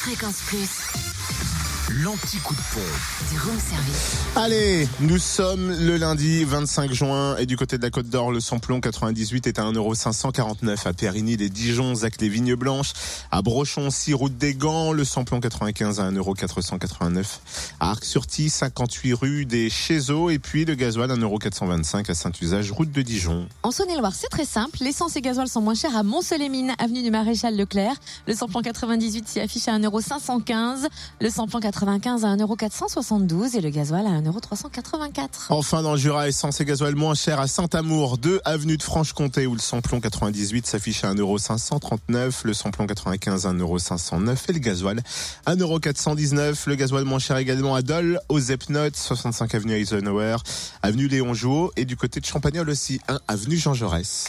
Fréquence Plus, L'anti-coup de pompe. du room service. Allez, nous sommes le lundi 25 juin et du côté de la Côte d'Or, le samplon 98 est à 1,549€ à Périgny, les Dijon, Zac les Vignes Blanches, à Brochon, 6 route des Gants, le samplon 95 à 1,489€ à Arc-sur-Tille, 58 rue des Chézeaux et puis le gasoil 1,425€ à Saint-Usage, route de Dijon. En Saône-et-Loire, c'est très simple. L'essence et gasoil sont moins chers à Mont-Soleil-Mines, avenue du Maréchal Leclerc. Le samplon 98 s'y affiche à 1,515€. Le samplon 95 à 1,472€ et le gasoil à 1,384€. Enfin, dans le Jura, essence et gasoil moins cher à Saint-Amour, 2 avenue de Franche-Comté, où le samplon 98 s'affiche à 1,539€, le samplon 95 à 1,509€ et le gasoil à 1,419€. Le gasoil moins cher également à Dole, aux Epnotes, 65 avenue Eisenhower, avenue Léon Jouot et du côté de Champagnol aussi, 1 avenue Jean Jaurès.